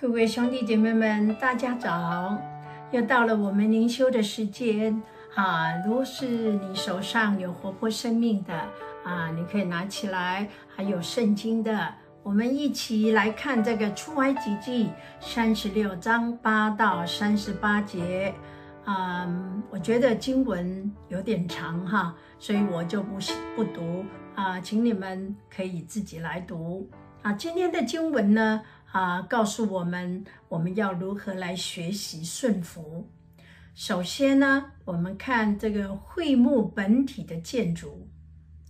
各位兄弟姐妹们，大家早！又到了我们灵修的时间啊！如果是你手上有活泼生命的啊，你可以拿起来；还有圣经的，我们一起来看这个出埃及记三十六章八到三十八节。啊，我觉得经文有点长哈，所以我就不不读啊，请你们可以自己来读啊。今天的经文呢？啊，告诉我们我们要如何来学习顺服。首先呢，我们看这个会幕本体的建筑，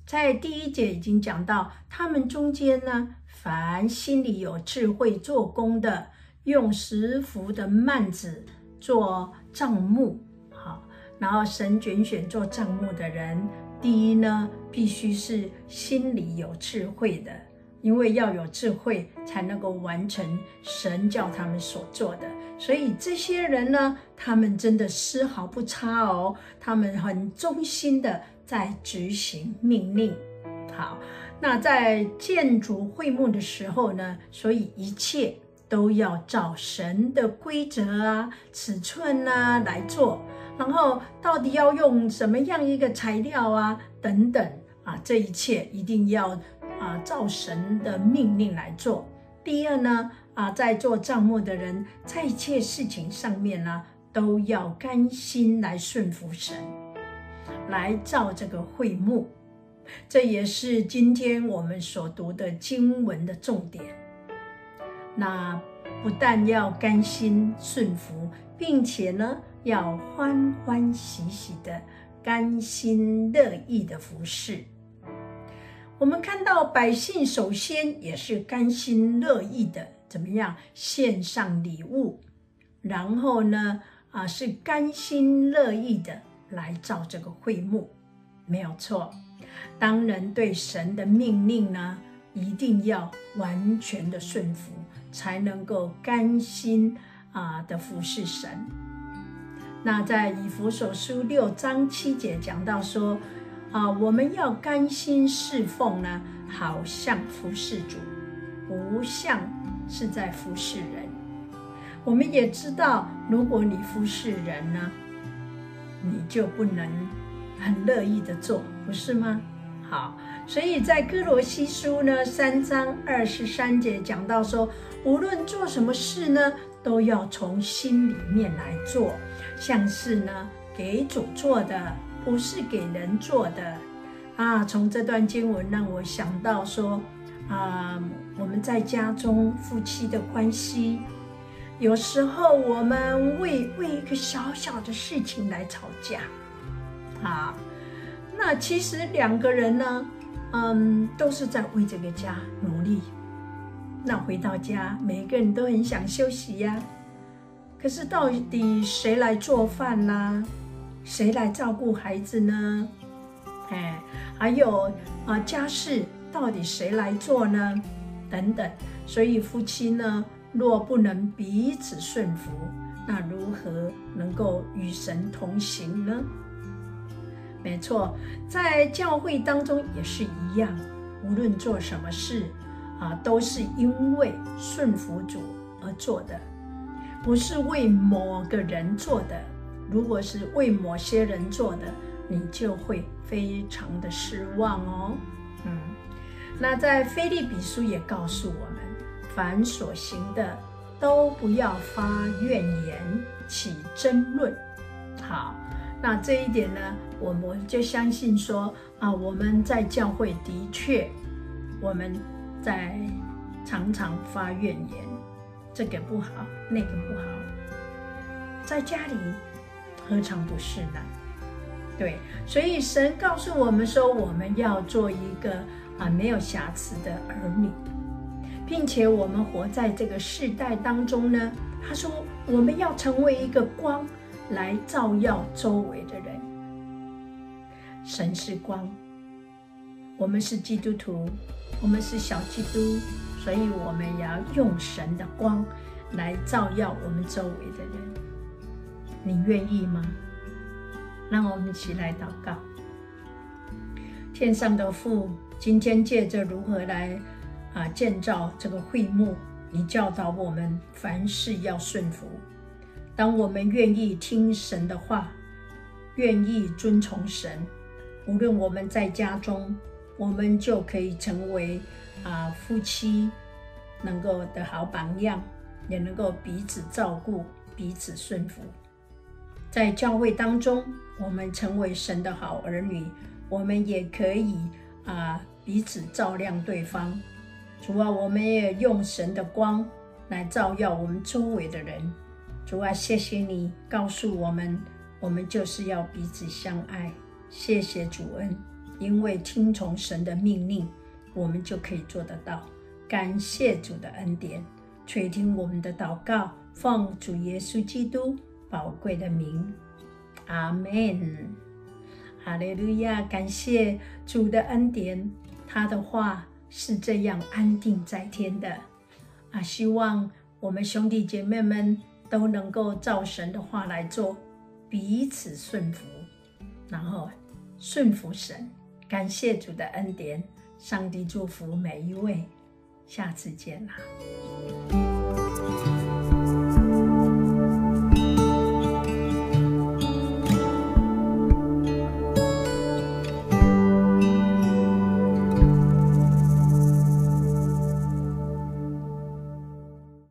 在第一节已经讲到，他们中间呢，凡心里有智慧做工的，用十幅的幔子做帐幕。好，然后神拣选做帐幕的人，第一呢，必须是心里有智慧的。因为要有智慧，才能够完成神叫他们所做的。所以这些人呢，他们真的丝毫不差哦，他们很忠心的在执行命令。好，那在建筑会幕的时候呢，所以一切都要照神的规则啊、尺寸啊来做。然后到底要用什么样一个材料啊，等等啊，这一切一定要。啊，照神的命令来做。第二呢，啊，在做帐目的人，在一切事情上面呢，都要甘心来顺服神，来造这个会幕。这也是今天我们所读的经文的重点。那不但要甘心顺服，并且呢，要欢欢喜喜的、甘心乐意的服侍。我们看到百姓首先也是甘心乐意的，怎么样献上礼物，然后呢，啊是甘心乐意的来造这个会幕，没有错。当人对神的命令呢，一定要完全的顺服，才能够甘心啊的服侍神。那在以弗所书六章七节讲到说。啊，我们要甘心侍奉呢，好像服侍主，不像是在服侍人。我们也知道，如果你服侍人呢，你就不能很乐意的做，不是吗？好，所以在歌罗西书呢三章二十三节讲到说，无论做什么事呢，都要从心里面来做，像是呢给主做的。不是给人做的啊！从这段经文让我想到说啊，我们在家中夫妻的关系，有时候我们为为一个小小的事情来吵架啊，那其实两个人呢，嗯，都是在为这个家努力。那回到家，每个人都很想休息呀，可是到底谁来做饭呢？谁来照顾孩子呢？哎，还有啊，家事到底谁来做呢？等等，所以夫妻呢，若不能彼此顺服，那如何能够与神同行呢？没错，在教会当中也是一样，无论做什么事啊，都是因为顺服主而做的，不是为某个人做的。如果是为某些人做的，你就会非常的失望哦。嗯，那在腓立比书也告诉我们，凡所行的都不要发怨言，起争论。好，那这一点呢，我们就相信说啊，我们在教会的确，我们在常常发怨言，这个不好，那个不好，在家里。何尝不是呢？对，所以神告诉我们说，我们要做一个啊没有瑕疵的儿女，并且我们活在这个世代当中呢。他说，我们要成为一个光，来照耀周围的人。神是光，我们是基督徒，我们是小基督，所以我们也要用神的光来照耀我们周围的人。你愿意吗？让我们一起来祷告。天上的父，今天借着如何来啊建造这个会幕，你教导我们凡事要顺服。当我们愿意听神的话，愿意遵从神，无论我们在家中，我们就可以成为啊夫妻，能够的好榜样，也能够彼此照顾、彼此顺服。在教会当中，我们成为神的好儿女，我们也可以啊彼此照亮对方。主啊，我们也用神的光来照耀我们周围的人。主啊，谢谢你告诉我们，我们就是要彼此相爱。谢谢主恩，因为听从神的命令，我们就可以做得到。感谢主的恩典，垂听我们的祷告，奉主耶稣基督宝贵的名，阿门。哈利路亚！感谢主的恩典，他的话。是这样安定在天的啊！希望我们兄弟姐妹们都能够照神的话来做，彼此顺服，然后顺服神。感谢主的恩典，上帝祝福每一位，下次见啦。